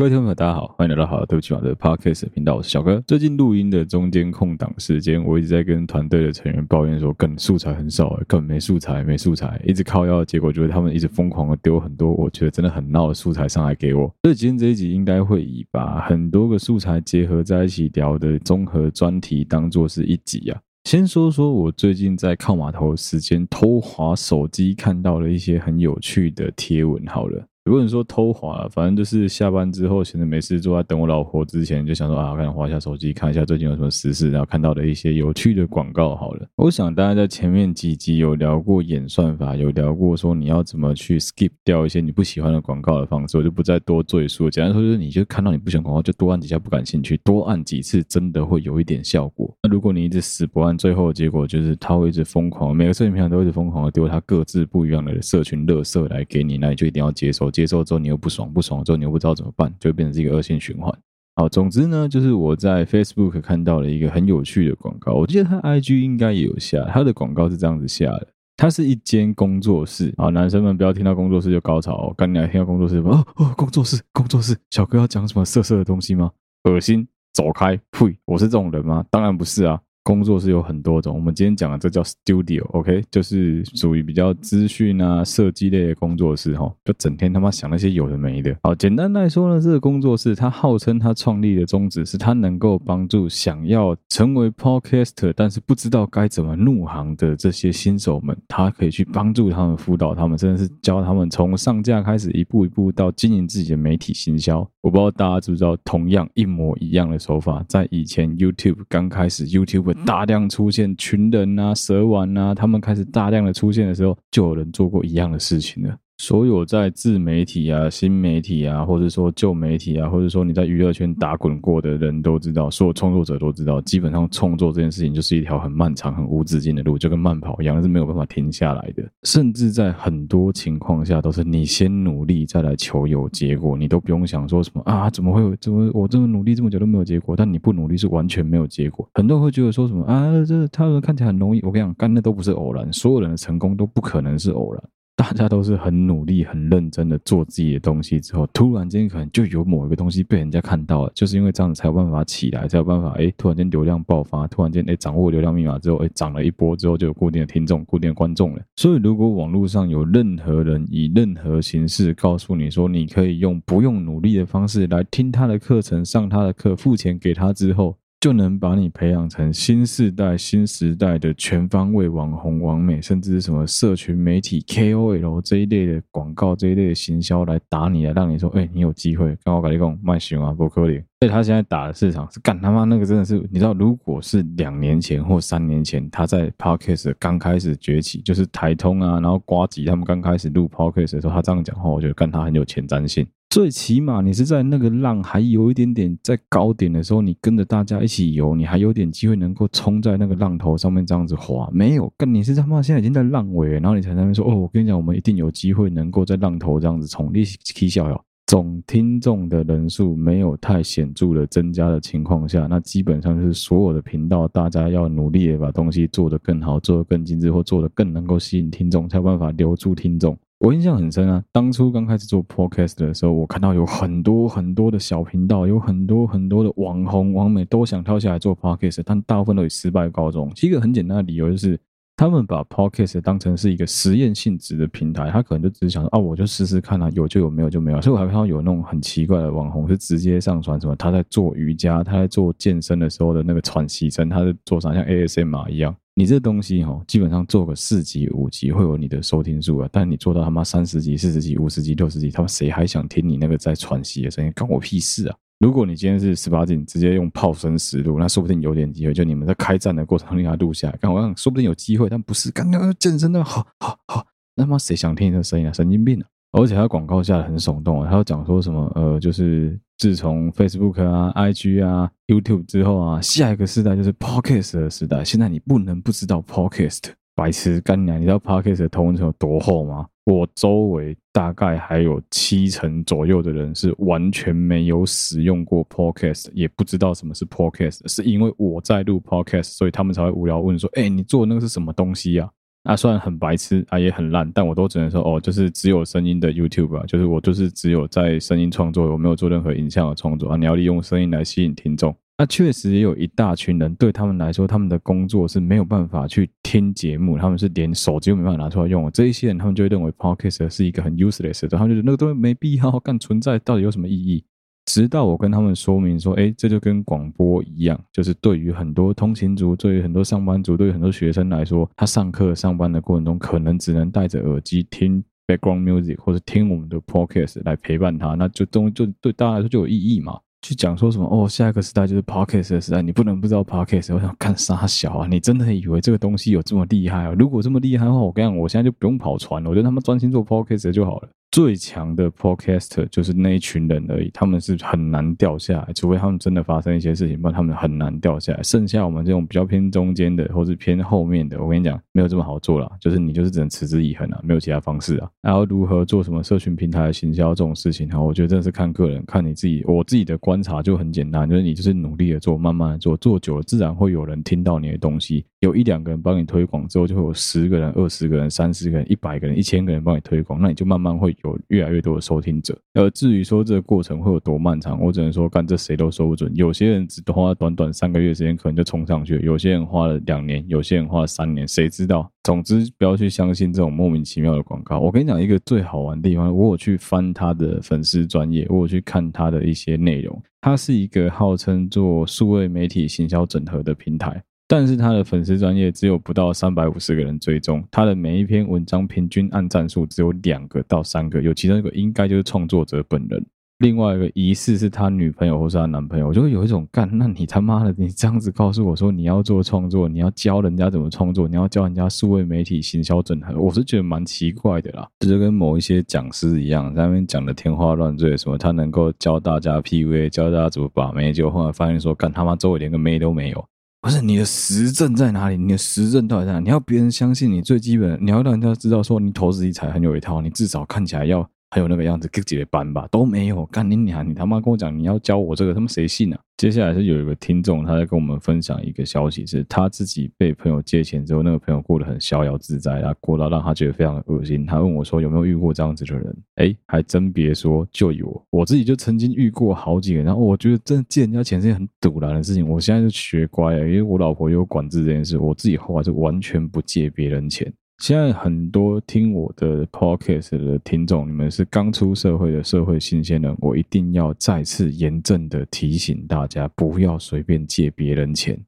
各位听众朋友，大家好，欢迎来到好对不起嘛的 Podcast 频道，我是小哥。最近录音的中间空档时间，我一直在跟团队的成员抱怨说，更素材很少，根本没素材，没素材，一直靠腰结果就是他们一直疯狂的丢很多我觉得真的很闹的素材上来给我。所以今天这一集应该会以把很多个素材结合在一起聊的综合专题当做是一集啊。先说说我最近在靠码头时间偷滑手机看到了一些很有趣的贴文，好了。如果你说偷滑，反正就是下班之后闲着没事做，在等我老婆之前就想说啊，看滑一下手机，看一下最近有什么时事，然后看到的一些有趣的广告。好了，我想大家在前面几集有聊过演算法，有聊过说你要怎么去 skip 掉一些你不喜欢的广告的方式，我就不再多赘述。简单说就是，你就看到你不喜欢广告，就多按几下不感兴趣，多按几次，真的会有一点效果。那如果你一直死不按，最后的结果就是他会一直疯狂，每个社群平台都会一直疯狂的丢他各自不一样的社群垃圾来给你，那你就一定要接受。接受之后你又不爽，不爽之后你又不知道怎么办，就会变成是一个恶性循环。好，总之呢，就是我在 Facebook 看到了一个很有趣的广告，我记得他 IG 应该也有下，他的广告是这样子下的，它是一间工作室啊，男生们不要听到工作室就高潮哦，赶紧来听到工作室哦哦，工作室工作室，小哥要讲什么色色的东西吗？恶心，走开，呸！我是这种人吗？当然不是啊。工作室有很多种，我们今天讲的这叫 studio，OK，就是属于比较资讯啊、设计类的工作室，哈，就整天他妈想那些有的没的。好，简单来说呢，这个工作室它号称它创立的宗旨是它能够帮助想要成为 podcaster 但是不知道该怎么入行的这些新手们，它可以去帮助他们、辅导他们，甚至是教他们从上架开始一步一步到经营自己的媒体行销。我不知道大家知不知道，同样一模一样的手法，在以前 YouTube 刚开始 YouTube。大量出现群人啊、蛇丸啊，他们开始大量的出现的时候，就有人做过一样的事情了。所有在自媒体啊、新媒体啊，或者说旧媒体啊，或者说你在娱乐圈打滚过的人都知道，所有创作者都知道，基本上创作这件事情就是一条很漫长、很无止境的路，就跟慢跑一样，是没有办法停下来的。甚至在很多情况下，都是你先努力再来求有结果，你都不用想说什么啊，怎么会有？怎么我这么努力这么久都没有结果？但你不努力是完全没有结果。很多人会觉得说什么啊，这他们看起来很容易。我跟你讲，干的都不是偶然，所有人的成功都不可能是偶然。大家都是很努力、很认真的做自己的东西之后，突然间可能就有某一个东西被人家看到了，就是因为这样子才有办法起来，才有办法哎，突然间流量爆发，突然间哎掌握流量密码之后，哎涨了一波之后就有固定的听众、固定的观众了。所以，如果网络上有任何人以任何形式告诉你说，你可以用不用努力的方式来听他的课程、上他的课、付钱给他之后，就能把你培养成新世代、新时代的全方位网红、网美，甚至是什么社群媒体 KOL 这一类的广告、这一类的行销来打你，来让你说，哎、你有机会。刚我跟你讲，卖熊啊，不可能。所以他现在打的市场是干他妈那个真的是，你知道，如果是两年前或三年前，他在 Podcast 刚开始崛起，就是台通啊，然后瓜吉他们刚开始录 Podcast 的时候，他这样讲话，我觉得干他很有前瞻性。最起码你是在那个浪还有一点点在高点的时候，你跟着大家一起游，你还有点机会能够冲在那个浪头上面这样子滑。没有，跟你是他妈现在已经在浪尾，然后你才在那边说哦，我跟你讲，我们一定有机会能够在浪头这样子冲。你起笑哟，总听众的人数没有太显著的增加的情况下，那基本上就是所有的频道大家要努力的把东西做得更好，做得更精致，或做得更能够吸引听众，才有办法留住听众。我印象很深啊，当初刚开始做 podcast 的时候，我看到有很多很多的小频道，有很多很多的网红、网美都想跳下来做 podcast，但大部分都以失败告终。其实一个很简单的理由就是，他们把 podcast 当成是一个实验性质的平台，他可能就只是想说，啊，我就试试看啊，有就有，没有就没有。所以我还看到有那种很奇怪的网红，是直接上传什么他在做瑜伽，他在做健身的时候的那个喘息声，他在做啥像 ASMR 一样。你这东西哈，基本上做个四集五集会有你的收听数啊，但你做到他妈三十集、四十集、五十集、六十集，他们谁还想听你那个在喘息的声音？关我屁事啊！如果你今天是十八禁，直接用炮声实录，那说不定有点机会。就你们在开战的过程中，你把它录下来，刚我讲，说不定有机会。但不是刚刚健身的，好好好，那么谁想听你的声音啊？神经病啊！而且他广告下的很耸动啊，他要讲说什么？呃，就是自从 Facebook 啊、IG 啊、YouTube 之后啊，下一个时代就是 Podcast 的时代。现在你不能不知道 Podcast，白痴干娘，你知道 Podcast 的同文层有多厚吗？我周围大概还有七成左右的人是完全没有使用过 Podcast，也不知道什么是 Podcast，是因为我在录 Podcast，所以他们才会无聊问说：“哎，你做的那个是什么东西啊？”啊，虽然很白痴啊，也很烂，但我都只能说哦，就是只有声音的 YouTube 啊，就是我就是只有在声音创作，我没有做任何影像的创作啊。你要利用声音来吸引听众。那确实也有一大群人，对他们来说，他们的工作是没有办法去听节目，他们是连手机都没办法拿出来用。这一些人，他们就会认为 Podcast 是一个很 useless 的，他们就觉得那个东西没必要干，存在到底有什么意义？直到我跟他们说明说，哎，这就跟广播一样，就是对于很多通勤族，对于很多上班族，对于很多学生来说，他上课上班的过程中，可能只能戴着耳机听 background music 或者听我们的 Podcast 来陪伴他，那就东就对大家来说就有意义嘛。去讲说什么哦，下一个时代就是 Podcast 的时代，你不能不知道 Podcast。我想干啥小啊？你真的以为这个东西有这么厉害啊？如果这么厉害的话，我跟你讲，我现在就不用跑船了，我觉得他妈专心做 Podcast 就好了。最强的 podcaster 就是那一群人而已，他们是很难掉下来，除非他们真的发生一些事情，不然他们很难掉下来。剩下我们这种比较偏中间的，或是偏后面的，我跟你讲，没有这么好做了，就是你就是只能持之以恒啊，没有其他方式啊。然后如何做什么社群平台的行销这种事情哈，我觉得真的是看个人，看你自己。我自己的观察就很简单，就是你就是努力的做，慢慢的做，做久了自然会有人听到你的东西。有一两个人帮你推广之后，就会有十个人、二十个人、三十个人、一百个人、一千个人帮你推广，那你就慢慢会有越来越多的收听者。而至于说这个过程会有多漫长，我只能说干这谁都说不准。有些人只花短短三个月时间，可能就冲上去了；有些人花了两年，有些人花了三年，谁知道？总之，不要去相信这种莫名其妙的广告。我跟你讲一个最好玩的地方，我有去翻他的粉丝专业，我有去看他的一些内容。他是一个号称做数位媒体行销整合的平台。但是他的粉丝专业只有不到三百五十个人追踪，他的每一篇文章平均按赞数只有两个到三个，有其中一个应该就是创作者本人，另外一个疑似是他女朋友或是他男朋友，我就会有一种干，那你他妈的你这样子告诉我说你要做创作，你要教人家怎么创作，你要教人家数位媒体行销整合，我是觉得蛮奇怪的啦，这就跟某一些讲师一样，在那边讲的天花乱坠，什么他能够教大家 PUA，教大家怎么把妹，结果后来发现说干他妈周围连个妹都没有。不是你的实证在哪里？你的实证到底在哪？你要别人相信你，最基本你要让人家知道说你投资理财很有一套，你至少看起来要。还有那个样子，自己的班吧都没有。干你娘！你他妈跟我讲你要教我这个，他妈谁信啊？接下来是有一个听众，他在跟我们分享一个消息，是他自己被朋友借钱之后，那个朋友过得很逍遥自在，他过到让他觉得非常的恶心。他问我说有没有遇过这样子的人？哎，还真别说，就有。我自己就曾经遇过好几个，然后我觉得真的借人家钱是件很堵然的事情。我现在就学乖了，因为我老婆有管制这件事，我自己后来是完全不借别人钱。现在很多听我的 podcast 的听众，你们是刚出社会的社会新鲜人，我一定要再次严正的提醒大家，不要随便借别人钱。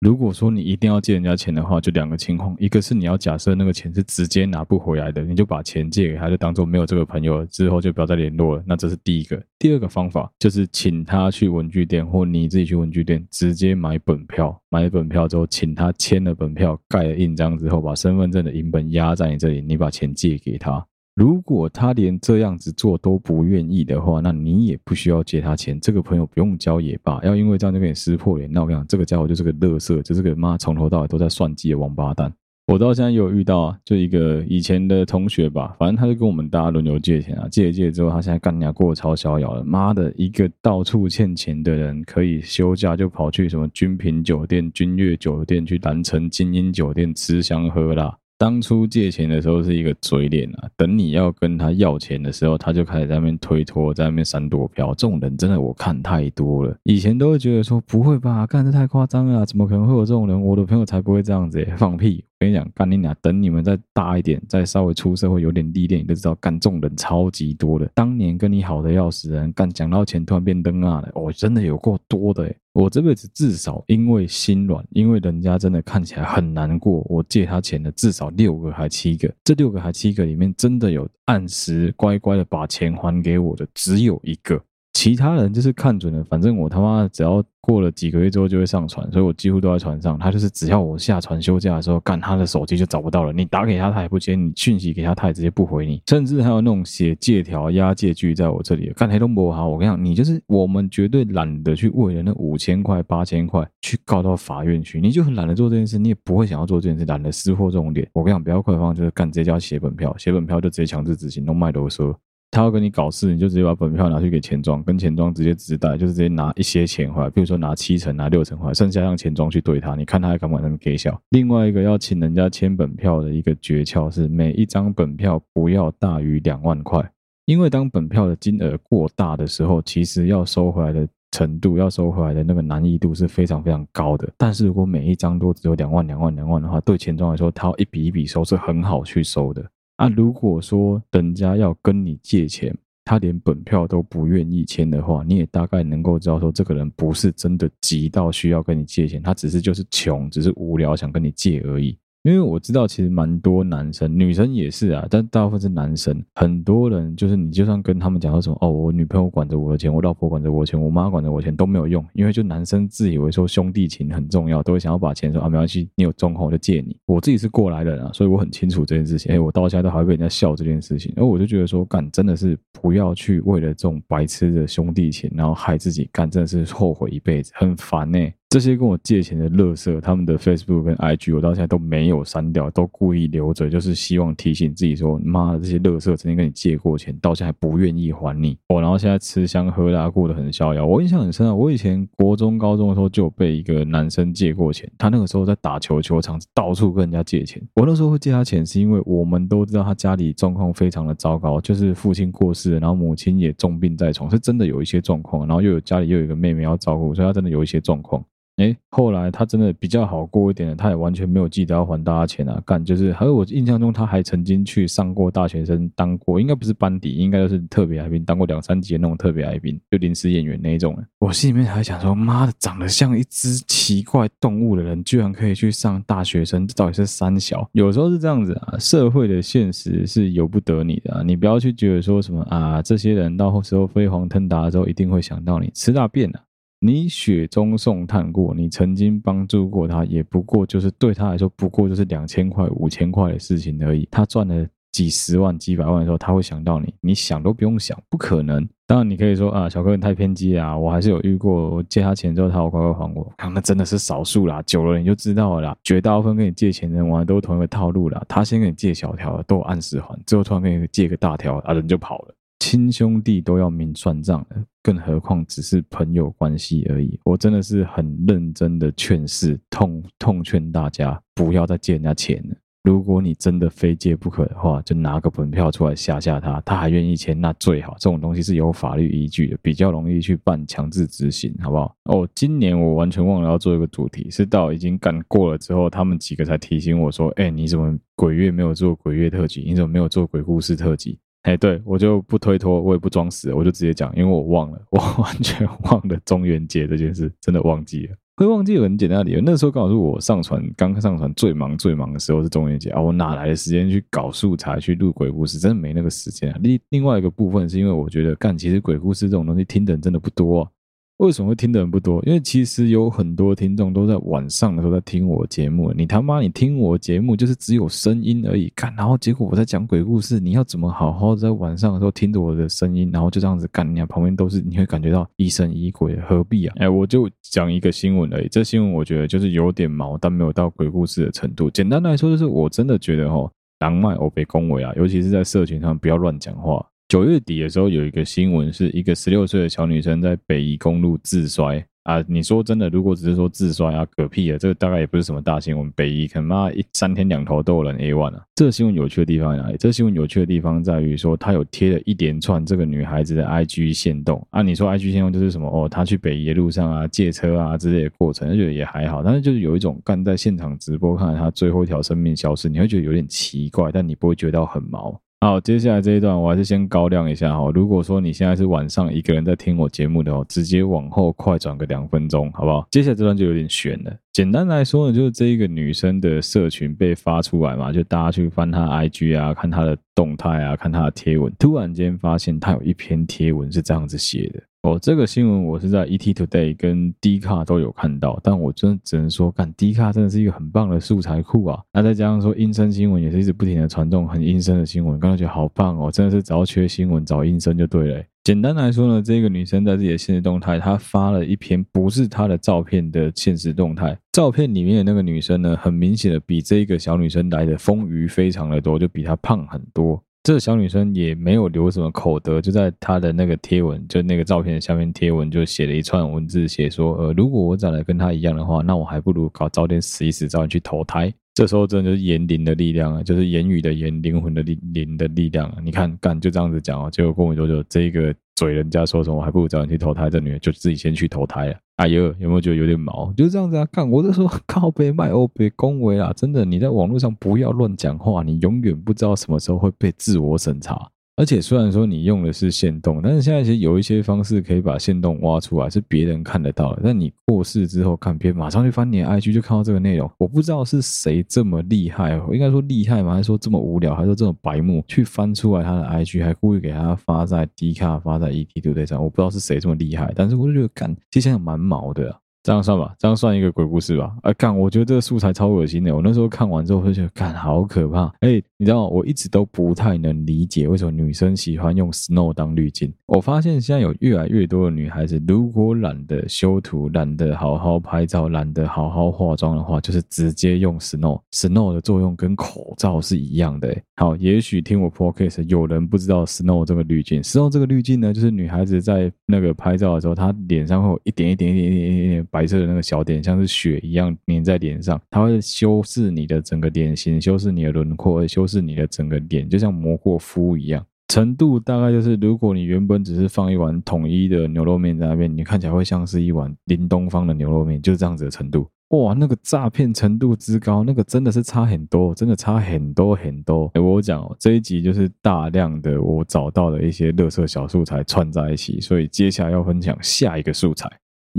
如果说你一定要借人家钱的话，就两个情况，一个是你要假设那个钱是直接拿不回来的，你就把钱借给他，就当做没有这个朋友了，之后就不要再联络了。那这是第一个。第二个方法就是请他去文具店，或你自己去文具店直接买本票，买了本票之后，请他签了本票，盖了印章之后，把身份证的银本压在你这里，你把钱借给他。如果他连这样子做都不愿意的话，那你也不需要借他钱。这个朋友不用交也罢，要因为这样就给你撕破脸。那我跟你讲，这个家伙就是个乐色，就是个妈从头到尾都在算计的王八蛋。我到现在有遇到啊，就一个以前的同学吧，反正他就跟我们大家轮流借钱啊，借一借之后，他现在干娘过得超逍遥了。妈的，一个到处欠钱的人，可以休假就跑去什么君品酒店、君悦酒店，去南城精英酒店吃香喝辣。当初借钱的时候是一个嘴脸啊，等你要跟他要钱的时候，他就开始在那边推脱，在那边闪躲飘。这种人真的我看太多了。以前都会觉得说不会吧，干这太夸张了，怎么可能会有这种人？我的朋友才不会这样子，放屁！跟你讲，干你俩，等你们再大一点，再稍微出社会有点历练，你就知道干这种人超级多的。当年跟你好的要死人，干讲到钱突然变灯啊了，哦，真的有够多的。我这辈子至少因为心软，因为人家真的看起来很难过，我借他钱的至少六个还七个，这六个还七个里面真的有按时乖乖的把钱还给我的只有一个。其他人就是看准了，反正我他妈只要过了几个月之后就会上船，所以我几乎都在船上。他就是只要我下船休假的时候，干他的手机就找不到了。你打给他，他也不接；你讯息给他，他也直接不回你。甚至还有那种写借条、押借据在我这里，干黑东博好。我跟你讲，你就是我们绝对懒得去为了那五千块、八千块去告到法院去，你就很懒得做这件事，你也不会想要做这件事，懒得撕破这种脸。我跟你讲，比较快的方就是干直接叫写本票，写本票就直接强制执行，弄卖啰嗦。他要跟你搞事，你就直接把本票拿去给钱庄，跟钱庄直接直贷，就是直接拿一些钱回来，比如说拿七成、拿六成回来，剩下让钱庄去对他，你看他还敢不敢那么给小？另外一个要请人家签本票的一个诀窍是，每一张本票不要大于两万块，因为当本票的金额过大的时候，其实要收回来的程度，要收回来的那个难易度是非常非常高的。但是如果每一张都只有两万、两万、两万的话，对钱庄来说，他要一笔一笔收是很好去收的。啊，如果说人家要跟你借钱，他连本票都不愿意签的话，你也大概能够知道说，这个人不是真的急到需要跟你借钱，他只是就是穷，只是无聊想跟你借而已。因为我知道，其实蛮多男生、女生也是啊，但大部分是男生。很多人就是你，就算跟他们讲说什么哦，我女朋友管着我的钱，我老婆管着我的钱，我妈管着我的钱都没有用，因为就男生自以为说兄弟情很重要，都会想要把钱说啊，没关系，你有状况我就借你。我自己是过来人啊，所以我很清楚这件事情。哎，我到现在都还会被人家笑这件事情，然后我就觉得说，干真的是不要去为了这种白痴的兄弟情，然后害自己干，真的是后悔一辈子，很烦呢、这些跟我借钱的垃圾，他们的 Facebook 跟 IG 我到现在都没有删掉，都故意留着，就是希望提醒自己说：妈的，这些垃圾曾经跟你借过钱，到现在还不愿意还你。哦，然后现在吃香喝辣，过得很逍遥。我印象很深啊，我以前国中、高中的时候就有被一个男生借过钱，他那个时候在打球球场到处跟人家借钱。我那时候会借他钱，是因为我们都知道他家里状况非常的糟糕，就是父亲过世，然后母亲也重病在床，是真的有一些状况，然后又有家里又有一个妹妹要照顾，所以他真的有一些状况。哎，后来他真的比较好过一点了，他也完全没有记得要还大家钱啊，干就是，还有我印象中他还曾经去上过大学生，当过应该不是班底，应该就是特别来宾，当过两三集的那种特别来宾，就临时演员那一种。我心里面还想说，妈的，长得像一只奇怪动物的人，居然可以去上大学生，这到底是三小？有时候是这样子啊，社会的现实是由不得你的，你不要去觉得说什么啊，这些人到时候飞黄腾达的时候一定会想到你，吃大便啊。你雪中送炭过，你曾经帮助过他，也不过就是对他来说，不过就是两千块、五千块的事情而已。他赚了几十万、几百万的时候，他会想到你，你想都不用想，不可能。当然，你可以说啊，小哥你太偏激啊，我还是有遇过，我借他钱之后，他好乖乖还我。看，那真的是少数啦，久了你就知道了啦。绝大部分跟你借钱的人，玩的都是同一个套路啦。他先跟你借小条，都按时还，之后突然跟你借个大条，啊，人就跑了。亲兄弟都要明算账的，更何况只是朋友关系而已。我真的是很认真的劝世，痛痛劝大家不要再借人家钱了。如果你真的非借不可的话，就拿个本票出来吓吓他，他还愿意签，那最好。这种东西是有法律依据的，比较容易去办强制执行，好不好？哦，今年我完全忘了要做一个主题，是到已经干过了之后，他们几个才提醒我说：“哎，你怎么鬼月没有做鬼月特辑？你怎么没有做鬼故事特辑？”哎，对，我就不推脱，我也不装死，我就直接讲，因为我忘了，我 完全忘了中元节这件事，真的忘记了。会忘记有很简单的理由，那时候刚好是我上传刚上传最忙最忙的时候是中元节啊，我哪来的时间去搞素材去录鬼故事？真的没那个时间啊。另另外一个部分是因为我觉得干，其实鬼故事这种东西听的人真的不多。为什么会听的人不多？因为其实有很多听众都在晚上的时候在听我节目。你他妈，你听我节目就是只有声音而已，干，然后结果我在讲鬼故事，你要怎么好好在晚上的时候听着我的声音，然后就这样子干？你看旁边都是，你会感觉到疑神疑鬼，何必啊？哎，我就讲一个新闻而已。这新闻我觉得就是有点毛，但没有到鬼故事的程度。简单来说，就是我真的觉得哦，狼卖欧北恭维啊，尤其是在社群上不要乱讲话。九月底的时候，有一个新闻，是一个十六岁的小女生在北宜公路自摔啊！你说真的，如果只是说自摔啊，嗝屁啊，这个大概也不是什么大新闻。北宜可能妈一三天两头都有人 A one 啊！这个新闻有趣的地方在哪里？这个新闻有趣的地方在于说，他有贴了一连串这个女孩子的 IG 限动啊！你说 IG 限动就是什么？哦，她去北宜的路上啊，借车啊之类的过程，就觉得也还好。但是就是有一种干在现场直播，看到她最后一条生命消失，你会觉得有点奇怪，但你不会觉得很毛。好，接下来这一段我还是先高亮一下哈。如果说你现在是晚上一个人在听我节目的话，直接往后快转个两分钟，好不好？接下来这段就有点悬了。简单来说呢，就是这一个女生的社群被发出来嘛，就大家去翻她 IG 啊，看她的动态啊，看她的贴文，突然间发现她有一篇贴文是这样子写的。哦，这个新闻我是在 ET Today 跟 D 卡都有看到，但我真的只能说，干 D 卡真的是一个很棒的素材库啊！那再加上说阴森新闻也是一直不停的传送很阴森的新闻，刚刚觉得好棒哦，真的是只要缺新闻找阴森就对了。简单来说呢，这个女生在自己的现实动态，她发了一篇不是她的照片的现实动态。照片里面的那个女生呢，很明显的比这个小女生来的丰腴非常的多，就比她胖很多。这小女生也没有留什么口德，就在她的那个贴文，就那个照片下面贴文就写了一串文字，写说：呃，如果我长得跟她一样的话，那我还不如搞早点死一死，早点去投胎。这时候真的就是言灵的力量啊，就是言语的言，灵魂的灵灵的力量啊！你看，干就这样子讲哦，结果过没多久，这个嘴人家说什么，我还不如早点去投胎，这女人就自己先去投胎了。哎呦，有没有觉得有点毛？就是这样子啊！看，我就说 靠北卖欧别恭维啊！真的，你在网络上不要乱讲话，你永远不知道什么时候会被自我审查。而且虽然说你用的是限动，但是现在其实有一些方式可以把限动挖出来，是别人看得到的。但你过世之后看片，马上去翻你的 IG 就看到这个内容。我不知道是谁这么厉害，我应该说厉害吗？还是说这么无聊？还是说这么白目去翻出来他的 IG，还故意给他发在 D 卡、发在 ET 对不对上？我不知道是谁这么厉害，但是我就觉得，干，其实想想蛮毛的啊。这样算吧，这样算一个鬼故事吧。哎，干，我觉得这个素材超恶心的。我那时候看完之后，我就觉得，干，好可怕。哎，你知道？我一直都不太能理解为什么女生喜欢用 snow 当滤镜。我发现现在有越来越多的女孩子，如果懒得修图、懒得好好拍照、懒得好好化妆的话，就是直接用 snow。snow 的作用跟口罩是一样的。好，也许听我 podcast 有人不知道 snow 这个滤镜。snow 这个滤镜呢，就是女孩子在那个拍照的时候，她脸上会有一点一点一点一点一点白色的那个小点，像是血一样粘在脸上，它会修饰你的整个脸型，修饰你的轮廓，修是你的整个脸，就像磨过肤一样。程度大概就是，如果你原本只是放一碗统一的牛肉面在那边，你看起来会像是一碗林东方的牛肉面，就是这样子的程度。哇，那个诈骗程度之高，那个真的是差很多，真的差很多很多。欸，我讲哦，这一集就是大量的我找到的一些乐色小素材串在一起，所以接下来要分享下一个素材。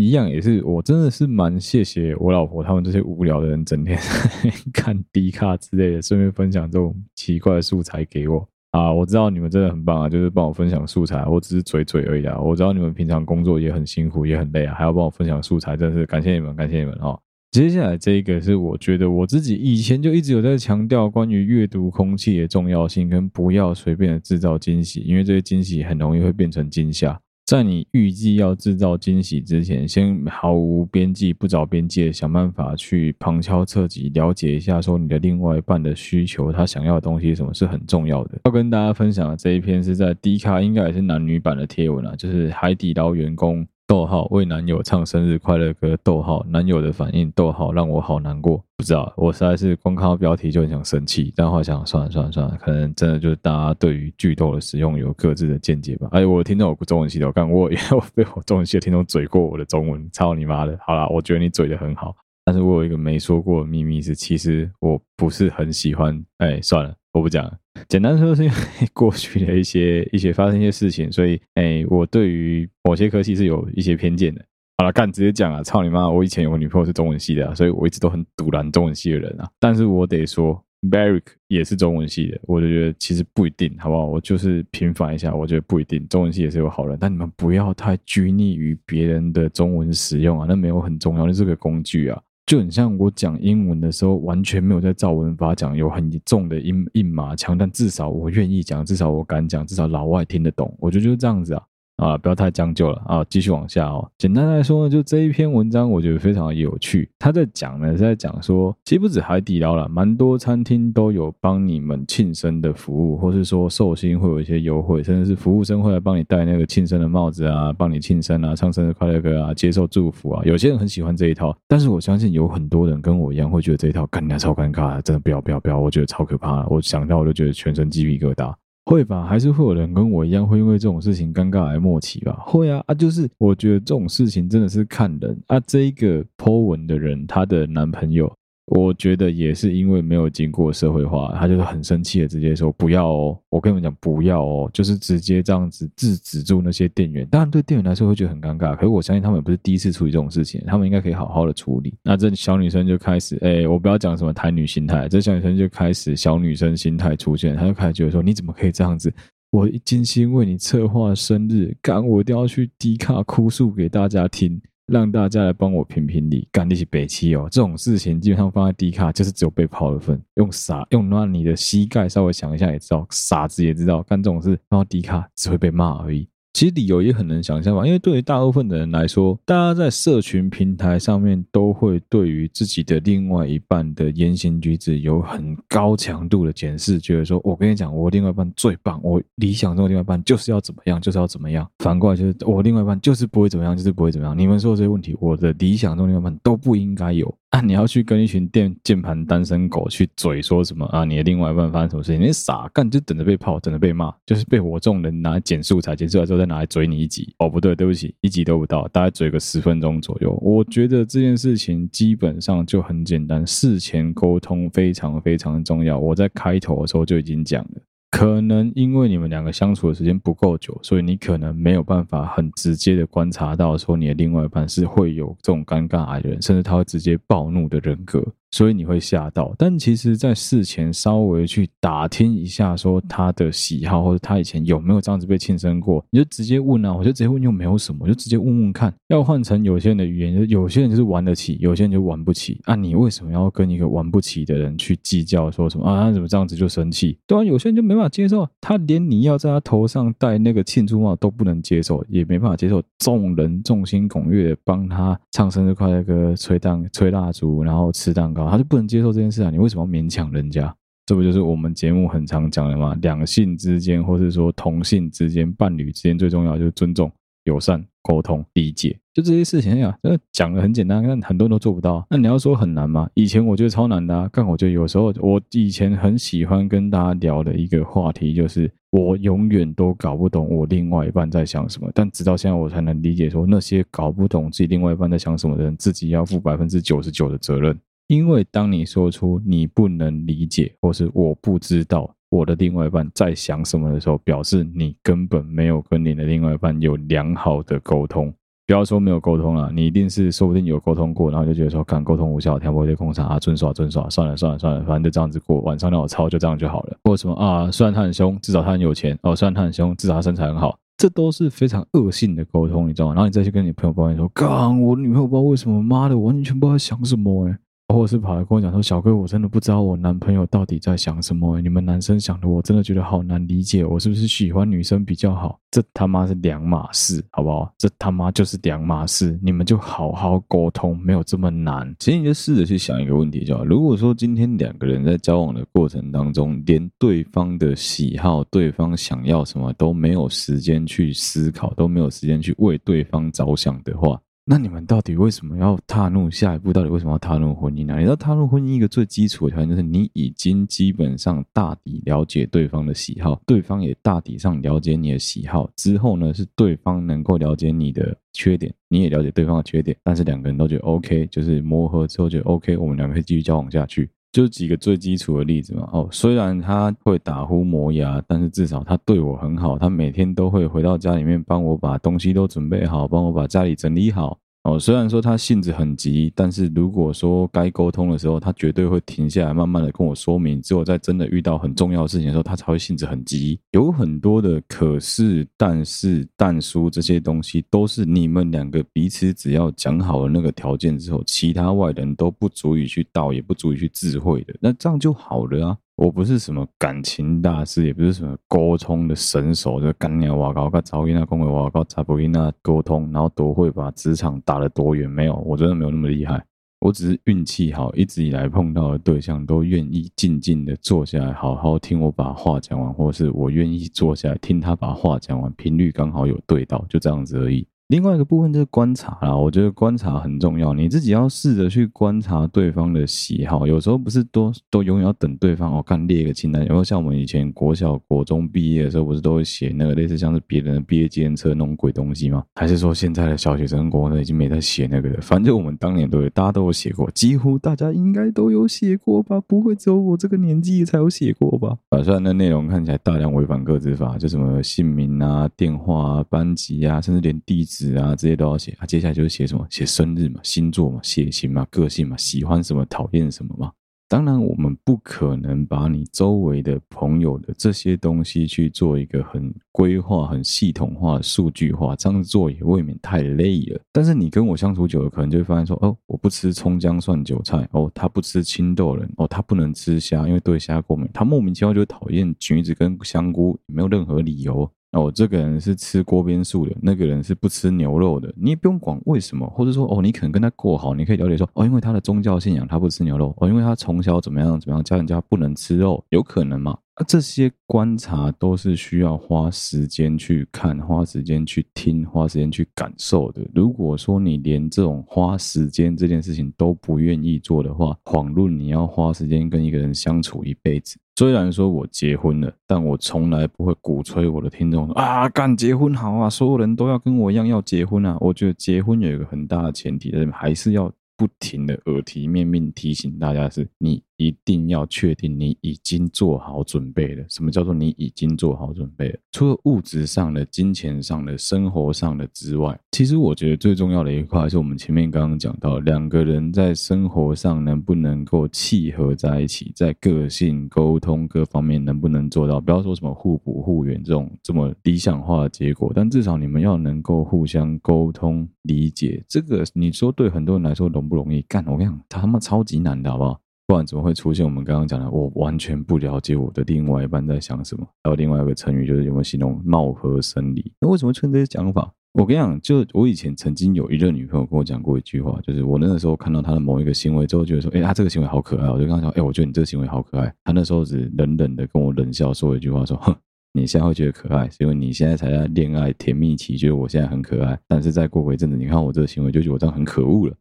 一样也是，我真的是蛮谢谢我老婆他们这些无聊的人，整天 看 D 卡之类的，顺便分享这种奇怪的素材给我啊！我知道你们真的很棒啊，就是帮我分享素材，我只是嘴嘴而已啊！我知道你们平常工作也很辛苦，也很累啊，还要帮我分享素材，真的是感谢你们，感谢你们哦！接下来这一个是我觉得我自己以前就一直有在强调关于阅读空气的重要性，跟不要随便的制造惊喜，因为这些惊喜很容易会变成惊吓。在你预计要制造惊喜之前，先毫无边际、不着边际的想办法去旁敲侧击了解一下，说你的另外一半的需求，他想要的东西什么是很重要的。要跟大家分享的这一篇是在 D 卡，应该也是男女版的贴文啊，就是海底捞员工。逗号为男友唱生日快乐歌，逗号男友的反应，逗号让我好难过。不知道，我实在是光看到标题就很想生气，但后来想算了算了算了，可能真的就是大家对于剧透的使用有各自的见解吧。哎，我听到我中文系统，刚我也有被我中文系的听众嘴过我的中文，操你妈的！好啦，我觉得你嘴的很好，但是我有一个没说过的秘密是，其实我不是很喜欢。哎，算了。我不讲，简单说是因为 过去的一些一些发生一些事情，所以哎，我对于某些科系是有一些偏见的。好了，干直接讲啊，操你妈！我以前有个女朋友是中文系的啊，所以我一直都很赌烂中文系的人啊。但是我得说，Barrick 也是中文系的，我就觉得其实不一定，好不好？我就是平反一下，我觉得不一定，中文系也是有好人，但你们不要太拘泥于别人的中文使用啊，那没有很重要，那是个工具啊。就很像我讲英文的时候，完全没有在照文法讲，有很重的音硬马腔，但至少我愿意讲，至少我敢讲，至少老外听得懂，我觉得就是这样子啊。啊，不要太将就了啊！继续往下哦。简单来说呢，就这一篇文章，我觉得非常有趣。他在讲呢，是在讲说，其实不止海底捞啦，蛮多餐厅都有帮你们庆生的服务，或是说寿星会有一些优惠，甚至是服务生会来帮你戴那个庆生的帽子啊，帮你庆生啊，唱生日快乐歌啊，接受祝福啊。有些人很喜欢这一套，但是我相信有很多人跟我一样会觉得这一套干的超尴尬，真的不要不要不要，我觉得超可怕，我想到我就觉得全身鸡皮疙瘩。会吧，还是会有人跟我一样会因为这种事情尴尬而默契吧？会啊啊，就是我觉得这种事情真的是看人啊。这一个 po 文的人，她的男朋友。我觉得也是因为没有经过社会化，他就是很生气的，直接说不要哦。我跟你们讲不要哦，就是直接这样子制止住那些店员。当然对店员来说会觉得很尴尬，可是我相信他们也不是第一次处理这种事情，他们应该可以好好的处理。那这小女生就开始，哎，我不要讲什么台女心态，这小女生就开始小女生心态出现，她就开始觉得说，你怎么可以这样子？我精心为你策划生日，赶我一定要去 D 卡哭诉给大家听。让大家来帮我评评理，干那些北七哦，这种事情基本上放在 D 卡就是只有被抛的份。用傻用那你的膝盖稍微想一下也知道，傻子也知道干这种事放到 D 卡只会被骂而已。其实理由也很能想象吧，因为对于大部分的人来说，大家在社群平台上面都会对于自己的另外一半的言行举止有很高强度的检视，觉得说，我跟你讲，我另外一半最棒，我理想中的另外一半就是要怎么样，就是要怎么样。反过来就是，我另外一半就是不会怎么样，就是不会怎么样。你们说这些问题，我的理想中的另外一半都不应该有。啊！你要去跟一群电键盘单身狗去嘴说什么啊？你的另外一半发生什么事情？你傻干就等着被泡，等着被骂，就是被我这种人拿来剪素材，剪出来之后再拿来嘴你一集。哦，不对，对不起，一集都不到，大概嘴个十分钟左右。我觉得这件事情基本上就很简单，事前沟通非常非常重要。我在开头的时候就已经讲了。可能因为你们两个相处的时间不够久，所以你可能没有办法很直接的观察到说你的另外一半是会有这种尴尬癌的人，甚至他会直接暴怒的人格。所以你会吓到，但其实，在事前稍微去打听一下，说他的喜好或者他以前有没有这样子被庆生过，你就直接问啊，我就直接问又没有什么，就直接问问看。要换成有些人的语言，就有些人就是玩得起，有些人就玩不起啊。你为什么要跟一个玩不起的人去计较？说什么啊？他怎么这样子就生气？对啊，有些人就没办法接受，他连你要在他头上戴那个庆祝帽都不能接受，也没办法接受众人众星拱月帮他唱生日快乐歌、吹蛋、吹蜡烛，然后吃蛋糕。他就不能接受这件事啊！你为什么要勉强人家？这不就是我们节目很常讲的吗？两性之间，或是说同性之间、伴侣之间，最重要就是尊重、友善、沟通、理解，就这些事情呀。这讲的很简单，但很多人都做不到。那你要说很难吗？以前我觉得超难的啊。但我觉得有时候，我以前很喜欢跟大家聊的一个话题，就是我永远都搞不懂我另外一半在想什么。但直到现在，我才能理解说，那些搞不懂自己另外一半在想什么的人，自己要负百分之九十九的责任。因为当你说出你不能理解，或是我不知道我的另外一半在想什么的时候，表示你根本没有跟你的另外一半有良好的沟通。不要说没有沟通了，你一定是说不定有沟通过，然后就觉得说，看沟通无效，挑拨离间工厂啊，尊耍尊耍，算了算了算了，反正就这样子过，晚上让我操，就这样就好了。或什么啊，虽然他很凶，至少他很有钱哦，虽然他很凶，至少他身材很好，这都是非常恶性的沟通，你知道吗？然后你再去跟你朋友抱怨说，刚我女朋友不知道为什么，妈的，完全不知道在想什么诶或者是跑来跟我讲说，小哥，我真的不知道我男朋友到底在想什么。你们男生想的，我真的觉得好难理解。我是不是喜欢女生比较好？这他妈是两码事，好不好？这他妈就是两码事。你们就好好沟通，没有这么难。其实你就试着去想一个问题，就好。如果说今天两个人在交往的过程当中，连对方的喜好、对方想要什么都没有时间去思考，都没有时间去为对方着想的话。那你们到底为什么要踏入下一步？到底为什么要踏入婚姻呢？你知道踏入婚姻一个最基础的条件就是你已经基本上大体了解对方的喜好，对方也大体上了解你的喜好。之后呢，是对方能够了解你的缺点，你也了解对方的缺点，但是两个人都觉得 OK，就是磨合之后觉得 OK，我们两个可以继续交往下去。就几个最基础的例子嘛，哦，虽然他会打呼磨牙，但是至少他对我很好，他每天都会回到家里面帮我把东西都准备好，帮我把家里整理好。哦，虽然说他性子很急，但是如果说该沟通的时候，他绝对会停下来，慢慢的跟我说明。只有在真的遇到很重要的事情的时候，他才会性子很急。有很多的可是、但是、但书这些东西，都是你们两个彼此只要讲好了那个条件之后，其他外人都不足以去道，也不足以去智慧的，那这样就好了啊。我不是什么感情大师，也不是什么沟通的神手，就干鸟哇高，跟曹云娜、公维哇高、查布云娜沟通，然后多会把职场打得多远？没有，我真的没有那么厉害。我只是运气好，一直以来碰到的对象都愿意静静的坐下来，好好听我把话讲完，或是我愿意坐下来听他把话讲完，频率刚好有对到，就这样子而已。另外一个部分就是观察啦，我觉得观察很重要，你自己要试着去观察对方的喜好。有时候不是都都永远要等对方哦，看列一个清单。有没有像我们以前国小、国中毕业的时候，不是都会写那个类似像是别人的毕业纪念册那种鬼东西吗？还是说现在的小学生、国中已经没在写那个了？反正我们当年都有，大家都有写过，几乎大家应该都有写过吧？不会只有我这个年纪才有写过吧？啊，虽然那内容看起来大量违反个资法，就什么姓名啊、电话啊、班级啊，甚至连地址。啊，这些都要写啊。接下来就是写什么？写生日嘛，星座嘛，血型嘛，个性嘛，喜欢什么，讨厌什么嘛。当然，我们不可能把你周围的朋友的这些东西去做一个很规划、很系统化、数据化，这样做也未免太累了。但是你跟我相处久了，可能就会发现说，哦，我不吃葱姜蒜韭菜，哦，他不吃青豆仁，哦，他不能吃虾，因为对虾过敏。他莫名其妙就讨厌橘子跟香菇，没有任何理由。哦，这个人是吃锅边素的，那个人是不吃牛肉的，你也不用管为什么，或者说哦，你可能跟他过好，你可以了解说哦，因为他的宗教信仰他不吃牛肉，哦，因为他从小怎么样怎么样，家人家不能吃肉，有可能嘛？那这些观察都是需要花时间去看、花时间去听、花时间去感受的。如果说你连这种花时间这件事情都不愿意做的话，遑论你要花时间跟一个人相处一辈子。虽然说我结婚了，但我从来不会鼓吹我的听众啊，干结婚好啊，所有人都要跟我一样要结婚啊。我觉得结婚有一个很大的前提，还是要不停的耳提面命提醒大家是，你。一定要确定你已经做好准备了。什么叫做你已经做好准备了？除了物质上的、金钱上的、生活上的之外，其实我觉得最重要的一块是我们前面刚刚讲到，两个人在生活上能不能够契合在一起，在个性、沟通各方面能不能做到？不要说什么互补互援这种这么理想化的结果，但至少你们要能够互相沟通、理解。这个你说对很多人来说容不容易？干，我跟你讲，他妈超级难的，好不好？不然怎么会出现我们刚刚讲的？我完全不了解我的另外一半在想什么。还有另外一个成语，就是有没有形容貌合神离？那为什么出现这些讲法？我跟你讲，就我以前曾经有一任女朋友跟我讲过一句话，就是我那个时候看到她的某一个行为之后，觉得说，哎，她这个行为好可爱。我就跟她讲，哎，我觉得你这个行为好可爱。她那时候只冷冷的跟我冷笑说一句话，说，哼，你现在会觉得可爱，是因为你现在才在恋爱甜蜜期，觉得我现在很可爱。但是再过过一阵子，你看我这个行为，就觉得我这样很可恶了。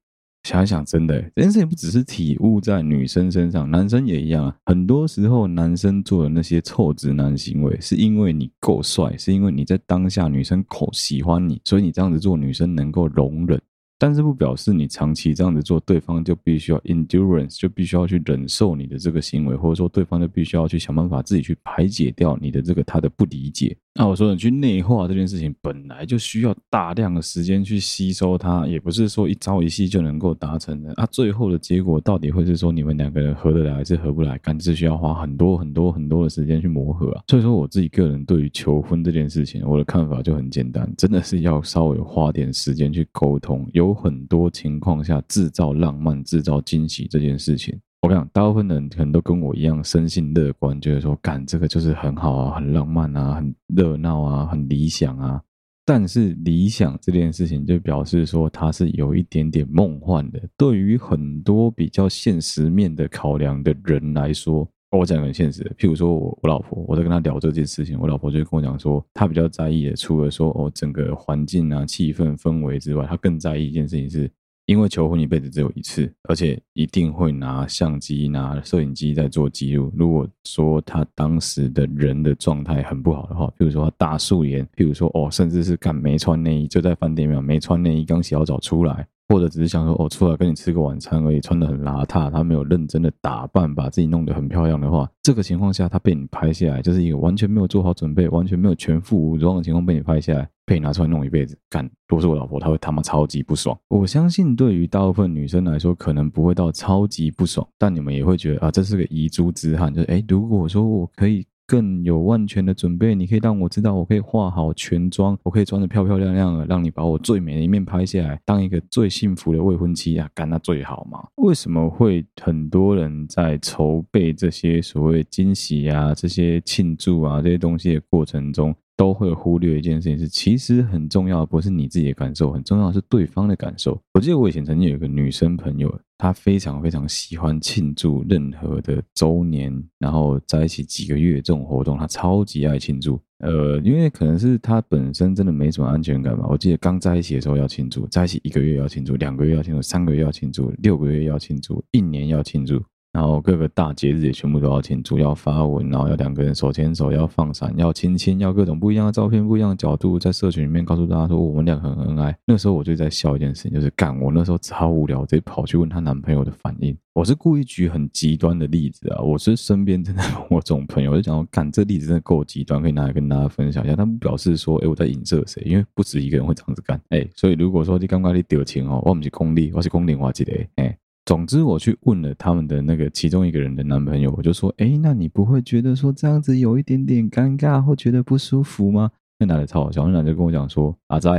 想想，真的，这件事情不只是体悟在女生身上，男生也一样啊。很多时候，男生做的那些臭直男行为，是因为你够帅，是因为你在当下女生口喜欢你，所以你这样子做，女生能够容忍。但是不表示你长期这样子做，对方就必须要 endurance，就必须要去忍受你的这个行为，或者说对方就必须要去想办法自己去排解掉你的这个他的不理解。那我说你去内化这件事情，本来就需要大量的时间去吸收它，也不是说一朝一夕就能够达成的。啊，最后的结果到底会是说你们两个人合得来还是合不来？干，是需要花很多很多很多的时间去磨合啊。所以说我自己个人对于求婚这件事情，我的看法就很简单，真的是要稍微花点时间去沟通。有很多情况下，制造浪漫、制造惊喜这件事情。我跟你讲，大部分人可能都跟我一样，生性乐观，觉得说，干这个就是很好啊，很浪漫啊，很热闹啊，很理想啊。但是理想这件事情，就表示说它是有一点点梦幻的。对于很多比较现实面的考量的人来说，我讲很现实的，譬如说我我老婆，我在跟她聊这件事情，我老婆就跟我讲说，她比较在意的，除了说哦整个环境啊、气氛氛围之外，她更在意一件事情是。因为求婚一辈子只有一次，而且一定会拿相机、拿摄影机在做记录。如果说他当时的人的状态很不好的话，譬如说他大素颜，譬如说哦，甚至是干没穿内衣，就在饭店里面没穿内衣，刚洗好澡出来，或者只是想说哦，出来跟你吃个晚餐而已，穿得很邋遢，他没有认真的打扮，把自己弄得很漂亮的话，这个情况下他被你拍下来，就是一个完全没有做好准备、完全没有全副武装的情况被你拍下来。被拿出来弄一辈子，干，如果是我老婆，她会他妈超级不爽。我相信对于大部分女生来说，可能不会到超级不爽，但你们也会觉得啊，这是个遗珠之憾。就是哎，如果说我可以更有万全的准备，你可以让我知道，我可以化好全妆，我可以装得漂漂亮亮的，让你把我最美的一面拍下来，当一个最幸福的未婚妻啊，干那最好嘛。为什么会很多人在筹备这些所谓惊喜啊、这些庆祝啊这些东西的过程中？都会忽略一件事情，是其实很重要的不是你自己的感受，很重要的是对方的感受。我记得我以前曾经有一个女生朋友，她非常非常喜欢庆祝任何的周年，然后在一起几个月这种活动，她超级爱庆祝。呃，因为可能是她本身真的没什么安全感吧。我记得刚在一起的时候要庆祝，在一起一个月要庆祝，两个月要庆祝，三个月要庆祝，六个月要庆祝，一年要庆祝。然后各个大节日也全部都要庆祝，要发文，然后要两个人手牵手，要放闪，要亲亲，要各种不一样的照片，不一样的角度，在社群里面告诉大家说我们俩很恩爱。那时候我就在笑一件事情，就是干，我那时候超无聊，直接跑去问她男朋友的反应。我是故意举很极端的例子啊，我是身边真的 我这种朋友，我就讲说，干，这例子真的够极端，可以拿来跟大家分享一下。但不表示说，哎，我在影射谁，因为不止一个人会这样子干，哎，所以如果说你刚刚你丢钱哦，我不是功利，我是公领话记得，哎。总之，我去问了他们的那个其中一个人的男朋友，我就说：“哎，那你不会觉得说这样子有一点点尴尬或觉得不舒服吗？”那男的超好笑，那男的跟我讲说：“阿仔，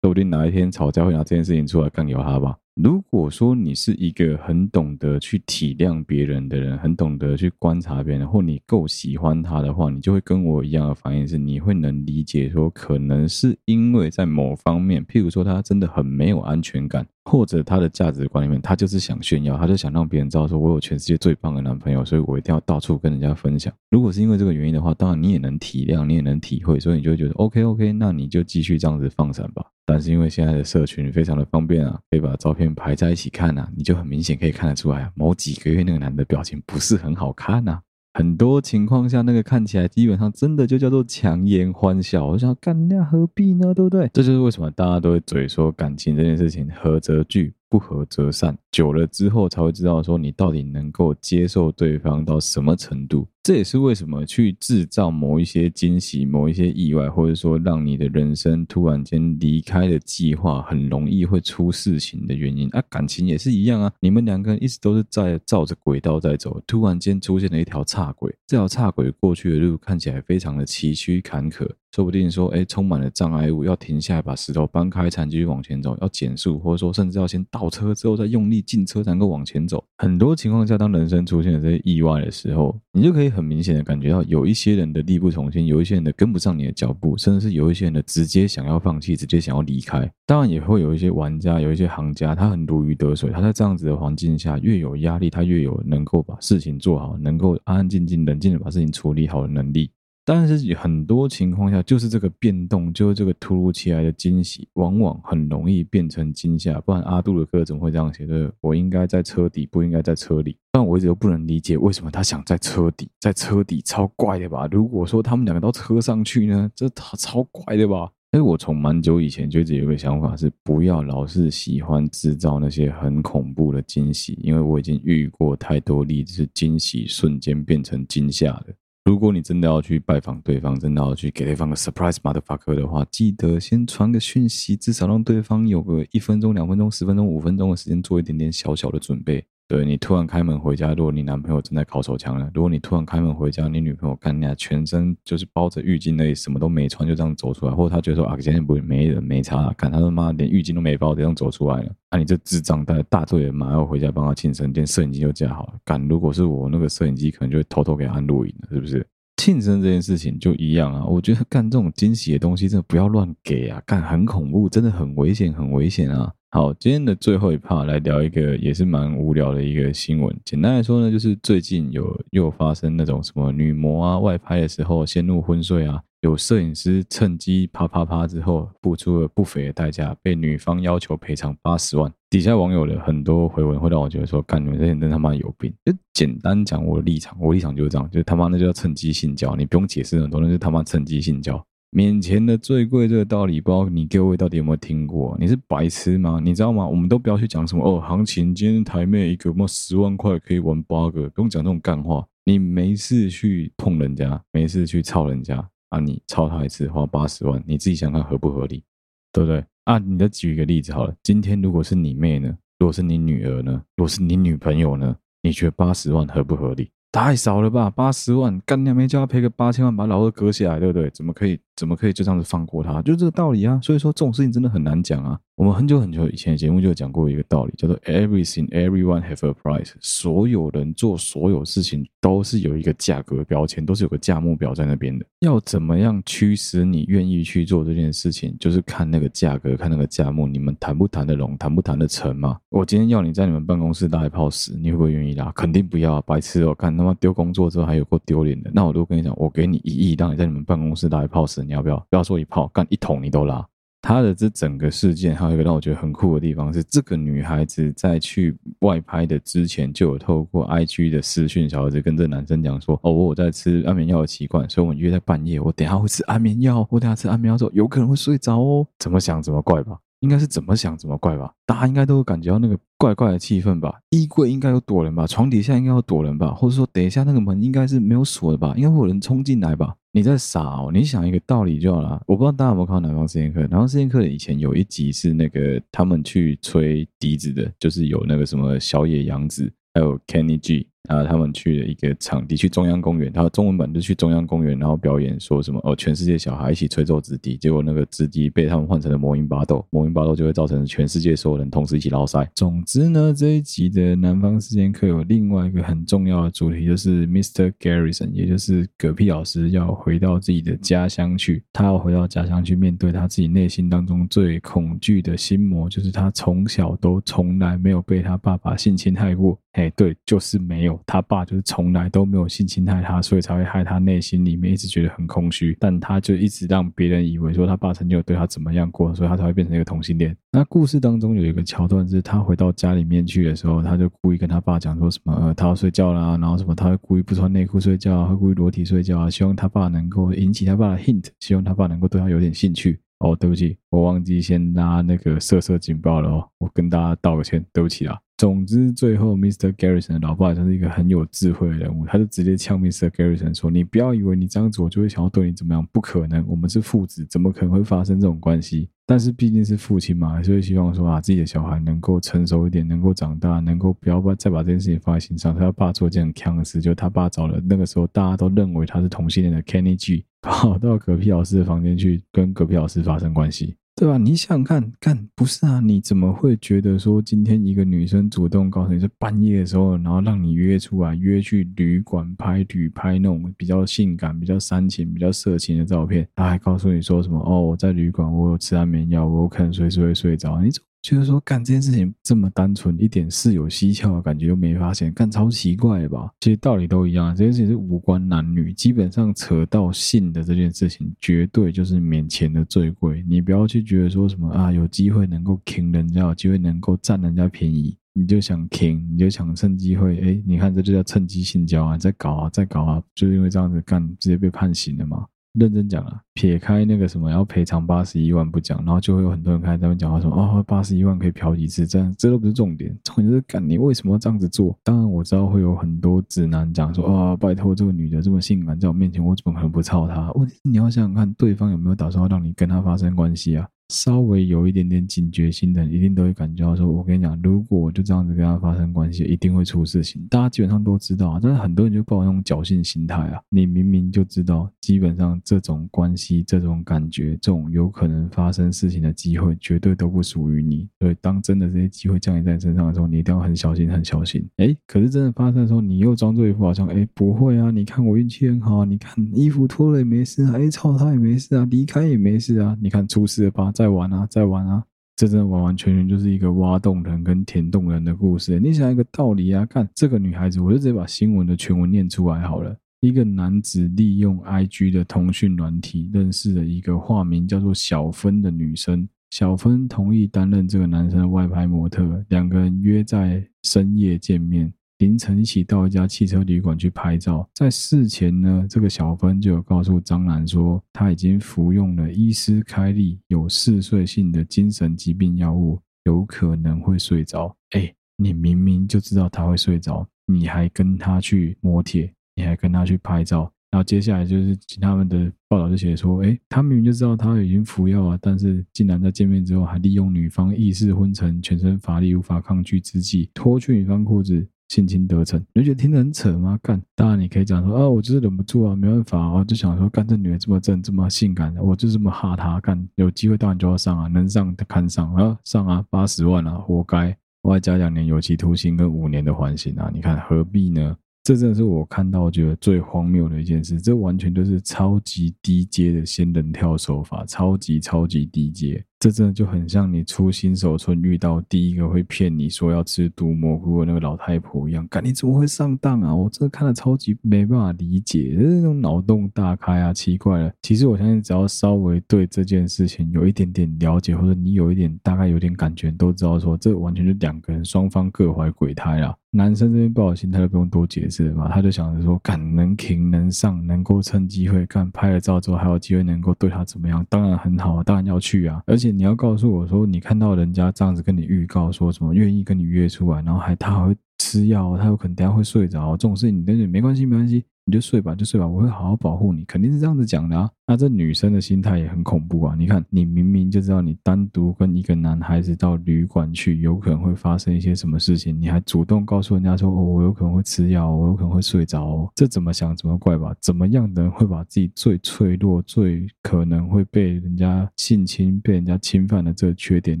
说不定哪一天吵架会拿这件事情出来干掉他吧。”如果说你是一个很懂得去体谅别人的人，很懂得去观察别人，或你够喜欢他的话，你就会跟我一样的反应是，你会能理解说，可能是因为在某方面，譬如说他真的很没有安全感，或者他的价值观里面，他就是想炫耀，他就想让别人知道说我有全世界最棒的男朋友，所以我一定要到处跟人家分享。如果是因为这个原因的话，当然你也能体谅，你也能体会，所以你就会觉得 OK OK，那你就继续这样子放闪吧。但是因为现在的社群非常的方便啊，可以把照片排在一起看啊，你就很明显可以看得出来啊，某几个月那个男的表情不是很好看呐。很多情况下，那个看起来基本上真的就叫做强颜欢笑。我想干那何必呢？对不对？这就是为什么大家都会嘴说感情这件事情，合则聚。不合则散，久了之后才会知道说你到底能够接受对方到什么程度。这也是为什么去制造某一些惊喜、某一些意外，或者说让你的人生突然间离开的计划很容易会出事情的原因。啊，感情也是一样啊，你们两个人一直都是在照着轨道在走，突然间出现了一条岔轨，这条岔轨过去的路看起来非常的崎岖坎坷。说不定说，哎，充满了障碍物，要停下来把石头搬开才能继续往前走，要减速，或者说甚至要先倒车之后再用力进车才能够往前走。很多情况下，当人生出现了这些意外的时候，你就可以很明显的感觉到，有一些人的力不从心，有一些人的跟不上你的脚步，甚至是有一些人的直接想要放弃，直接想要离开。当然也会有一些玩家，有一些行家，他很如鱼得水，他在这样子的环境下，越有压力，他越有能够把事情做好，能够安安静静、冷静的把事情处理好的能力。但是很多情况下，就是这个变动，就是这个突如其来的惊喜，往往很容易变成惊吓。不然阿杜的歌怎么会这样写？对，我应该在车底，不应该在车里。但我一直都不能理解，为什么他想在车底？在车底超怪的吧？如果说他们两个到车上去呢？这超超怪的吧？哎，我从蛮久以前就一直有个想法是，不要老是喜欢制造那些很恐怖的惊喜，因为我已经遇过太多例子，是惊喜瞬间变成惊吓的。如果你真的要去拜访对方，真的要去给对方个 surprise motherfucker 的话，记得先传个讯息，至少让对方有个一分钟、两分钟、十分钟、五分钟的时间做一点点小小的准备。对，你突然开门回家，如果你男朋友正在烤手枪呢；如果你突然开门回家，你女朋友看你俩全身就是包着浴巾，那什么都没穿，就这样走出来，或者他觉得说啊，今天不会没人没差，看他他妈连浴巾都没包，这样走出来了，那、你这智障带大队人马要回家帮他庆生，连摄影机就架好了。干，如果是我那个摄影机，可能就会偷偷给他按录影了，是不是？庆生这件事情就一样啊，我觉得干这种惊喜的东西真的不要乱给啊，干很恐怖，真的很危险，很危险啊。好，今天的最后一 part 来聊一个也是蛮无聊的一个新闻。简单来说呢，就是最近有又发生那种什么女模啊外拍的时候陷入昏睡啊，有摄影师趁机啪啪啪之后付出了不菲的代价，被女方要求赔偿八十万。底下网友的很多回文会让我觉得说，干你们这些人真他妈有病。就简单讲我的立场，我立场就是这样，就他妈那就叫趁机性交，你不用解释很多，那就他妈趁机性交。免钱的最贵这个道理，不知道你各位到底有没有听过？你是白痴吗？你知道吗？我们都不要去讲什么哦，行情今天台妹一个么十万块可以玩八个，不用讲这种干话。你没事去碰人家，没事去操人家啊？你操他一次花八十万，你自己想看合不合理，对不对？啊，你再举一个例子好了，今天如果是你妹呢？如果是你女儿呢？如果是你女朋友呢？你觉得八十万合不合理？太少了吧，八十万，干娘没叫他赔个八千万把老二割下来，对不对？怎么可以？怎么可以就这样子放过他？就这个道理啊！所以说这种事情真的很难讲啊。我们很久很久以前的节目就讲过一个道理，叫做 “everything everyone have a price”。所有人做所有事情都是有一个价格标签，都是有个价目表在那边的。要怎么样驱使你愿意去做这件事情，就是看那个价格，看那个价目，你们谈不谈得拢，谈不谈得成嘛？我今天要你在你们办公室拉一泡屎，你会不会愿意拉？肯定不要啊！白痴哦，看他妈丢工作之后还有够丢脸的。那我都跟你讲，我给你一亿，让你在你们办公室拉一泡屎。你要不要？不要说一炮，干一桶你都拉。他的这整个事件还有一个让我觉得很酷的地方是，这个女孩子在去外拍的之前就有透过 IG 的私讯小孩子跟这男生讲说：“哦，我在吃安眠药的习惯，所以我们约在半夜，我等下会吃安眠药，我等下吃安眠药之后有可能会睡着哦。”怎么想怎么怪吧。应该是怎么想怎么怪吧，大家应该都感觉到那个怪怪的气氛吧。衣柜应该有躲人吧，床底下应该有躲人吧，或者说等一下那个门应该是没有锁的吧，应该会有人冲进来吧。你在傻哦，你想一个道理就好了。我不知道大家有没有看过《南方四贱客》，《南方四贱客》以前有一集是那个他们去吹笛子的，就是有那个什么小野洋子，还有 Kenny G。啊，他们去了一个场地，去中央公园，他中文版就去中央公园，然后表演说什么哦，全世界小孩一起吹奏直笛，结果那个直笛被他们换成了魔音巴豆，魔音巴豆就会造成全世界所有人同时一起捞塞。总之呢，这一集的南方四贱客有另外一个很重要的主题，就是 Mr. Garrison，也就是嗝屁老师要回到自己的家乡去，他要回到家乡去面对他自己内心当中最恐惧的心魔，就是他从小都从来没有被他爸爸性侵害过。哎，对，就是没有，他爸就是从来都没有性侵害他，所以才会害他内心里面一直觉得很空虚。但他就一直让别人以为说他爸曾经有对他怎么样过，所以他才会变成一个同性恋。那故事当中有一个桥段是，他回到家里面去的时候，他就故意跟他爸讲说什么，呃，他要睡觉啦，然后什么，他会故意不穿内裤睡觉，会故意裸体睡觉啊，希望他爸能够引起他爸的 hint，希望他爸能够对他有点兴趣。哦，对不起，我忘记先拉那个色色警报了哦，我跟大家道个歉，对不起啊。总之，最后 Mr. Garrison 的老爸就是一个很有智慧的人物，他就直接呛 Mr. Garrison 说：“你不要以为你这样子，我就会想要对你怎么样，不可能，我们是父子，怎么可能会发生这种关系？但是毕竟是父亲嘛，还是会希望说啊，自己的小孩能够成熟一点，能够长大，能够不要把再把这件事情放在心上。他爸做一件很锵的事，就他爸找了那个时候大家都认为他是同性恋的 Kenny G，跑到隔壁老师的房间去跟隔壁老师发生关系。”对吧？你想看看，不是啊？你怎么会觉得说今天一个女生主动告诉你是半夜的时候，然后让你约出来，约去旅馆拍旅拍那种比较性感、比较煽情、比较色情的照片，她还告诉你说什么？哦，我在旅馆，我有吃安眠药，我可能随时会睡着。你怎？就是说，干这件事情这么单纯，一点事有蹊跷的感觉都没发现，干超奇怪吧？其实道理都一样，这件事情是无关男女，基本上扯到性的这件事情，绝对就是免钱的最贵。你不要去觉得说什么啊，有机会能够坑人家，有机会能够占人家便宜，你就想坑，你就想趁机会，哎，你看这就叫趁机性交啊，再搞啊，再搞啊，就是因为这样子干，直接被判刑了嘛。认真讲啊，撇开那个什么要赔偿八十一万不讲，然后就会有很多人开始在那边讲话说，哦，八十一万可以嫖几次，这样这都不是重点，重点是干你为什么要这样子做？当然我知道会有很多直男讲说，啊、拜托这个女的这么性感，在我面前我怎么可能不操她？问题是你要想想看，对方有没有打算要让你跟她发生关系啊？稍微有一点点警觉心的，一定都会感觉到说：“我跟你讲，如果我就这样子跟他发生关系，一定会出事情。”大家基本上都知道啊，但是很多人就抱那种侥幸心态啊。你明明就知道，基本上这种关系、这种感觉、这种有可能发生事情的机会，绝对都不属于你。所以，当真的这些机会降临在你身上的时候，你一定要很小心、很小心。哎，可是真的发生的时候，你又装作一副好像：“哎，不会啊，你看我运气很好啊，你看衣服脱了也没事啊，哎，操他也没事啊，离开也没事啊，你看出事了吧？”在玩啊，在玩啊，这真的完完全全就是一个挖洞人跟填洞人的故事。你想一个道理啊，看这个女孩子，我就直接把新闻的全文念出来好了。一个男子利用 IG 的通讯软体认识了一个化名叫做小芬的女生，小芬同意担任这个男生的外拍模特，两个人约在深夜见面。凌晨一起到一家汽车旅馆去拍照，在事前呢，这个小芬就有告诉张兰说，他已经服用了医师开立有嗜睡性的精神疾病药物，有可能会睡着。哎，你明明就知道他会睡着，你还跟他去磨铁，你还跟他去拍照，然后接下来就是他们的报道就写说，哎，他明明就知道他已经服药了，但是竟然在见面之后还利用女方意识昏沉、全身乏力、无法抗拒之际，脱去女方裤子。性侵得逞，你就觉得听得很扯吗？干，当然你可以讲说啊，我就是忍不住啊，没办法啊，就想说干这女的这么正，这么性感，我就这么哈她干，有机会当然就要上啊，能上的看上啊，上啊，八十万啊，活该，外加两年有期徒刑跟五年的缓刑啊，你看何必呢？这真的是我看到觉得最荒谬的一件事，这完全就是超级低阶的仙人跳手法，超级超级低阶。这真的就很像你出新手村遇到第一个会骗你说要吃毒蘑菇的那个老太婆一样，干你怎么会上当啊？我真的看了超级没办法理解，就是那种脑洞大开啊，奇怪了。其实我相信，只要稍微对这件事情有一点点了解，或者你有一点大概有点感觉，都知道说这完全是两个人双方各怀鬼胎啊。男生这边不好心，他就不用多解释了嘛，他就想着说，干能停能上，能够趁机会干拍了照之后还有机会能够对他怎么样，当然很好啊，当然要去啊，而且。你要告诉我说，你看到人家这样子跟你预告说什么愿意跟你约出来，然后还他还会吃药，他有可能等下会睡着，这种事情你跟你没关系没关系，你就睡吧，就睡吧，我会好好保护你，肯定是这样子讲的啊。那这女生的心态也很恐怖啊！你看，你明明就知道你单独跟一个男孩子到旅馆去，有可能会发生一些什么事情，你还主动告诉人家说：“哦，我有可能会吃药，我有可能会睡着。”这怎么想怎么怪吧？怎么样的人会把自己最脆弱、最可能会被人家性侵、被人家侵犯的这个缺点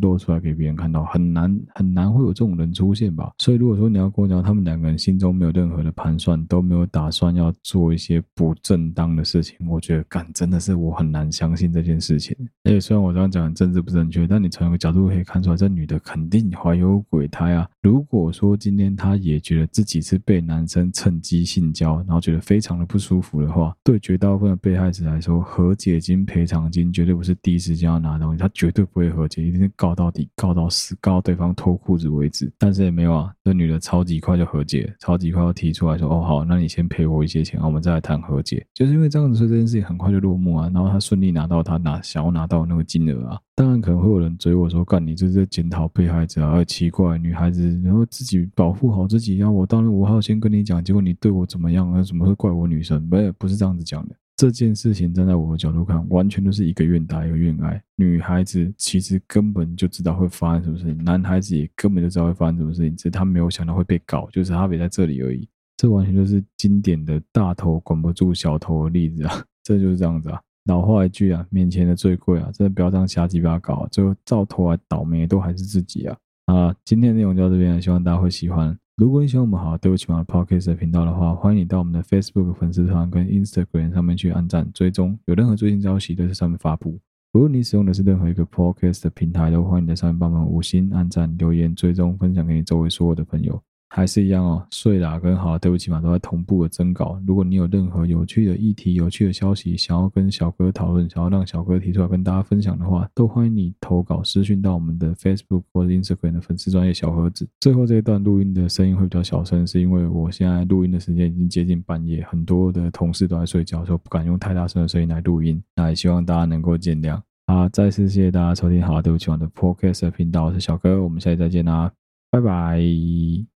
露出来给别人看到？很难很难会有这种人出现吧？所以如果说你要跟我讲，他们两个人心中没有任何的盘算，都没有打算要做一些不正当的事情，我觉得干真的。是我很难相信这件事情。而且虽然我这样讲政治不正确，但你从一个角度可以看出来，这女的肯定怀有鬼胎啊！如果说今天她也觉得自己是被男生趁机性交，然后觉得非常的不舒服的话，对绝大部分的被害者来说，和解金、赔偿金绝对不是第一时间要拿的东西，他绝对不会和解，一定是告到底，告到死，告到对方脱裤子为止。但是也没有啊，这女的超级快就和解，超级快要提出来说：“哦，好，那你先赔我一些钱，我们再来谈和解。”就是因为这样子，所以这件事情很快就落幕啊。然后他顺利拿到他拿想要拿到那个金额啊，当然可能会有人追我说：“干，你这是在检讨被害者啊？”而奇怪，女孩子然后自己保护好自己，要我当然我还要先跟你讲，结果你对我怎么样啊？怎么会怪我女生？没有不是这样子讲的。这件事情站在我的角度看，完全都是一个愿打一个愿挨。女孩子其实根本就知道会发生什么事情，男孩子也根本就知道会发生什么事情，只是他没有想到会被搞，就是差别在这里而已。这完全就是经典的大头管不住小头的例子啊！这就是这样子啊。老话一句啊，面前的最贵啊，真的不要这样瞎鸡巴搞啊，最后到头来倒霉都还是自己啊！啊，今天的内容就到这边，希望大家会喜欢。如果你喜欢我们好对不起嘛 Podcast 的频道的话，欢迎你到我们的 Facebook 粉丝团跟 Instagram 上面去按赞追踪，有任何最新消息都在上面发布。如果你使用的是任何一个 Podcast 的平台，都欢迎你在上面帮忙五星按赞、留言、追踪、分享给你周围所有的朋友。还是一样哦，睡啦跟好，对不起嘛，都在同步的征稿。如果你有任何有趣的议题、有趣的消息，想要跟小哥讨论，想要让小哥提出来跟大家分享的话，都欢迎你投稿私讯到我们的 Facebook 或者 Instagram 的粉丝专业小盒子。最后这一段录音的声音会比较小声，是因为我现在录音的时间已经接近半夜，很多的同事都在睡觉，所以不敢用太大声的声音来录音。那也希望大家能够见谅。好，再次谢谢大家收听好，对不起嘛的 Podcast 频道，我是小哥，我们下期再见啦，拜拜。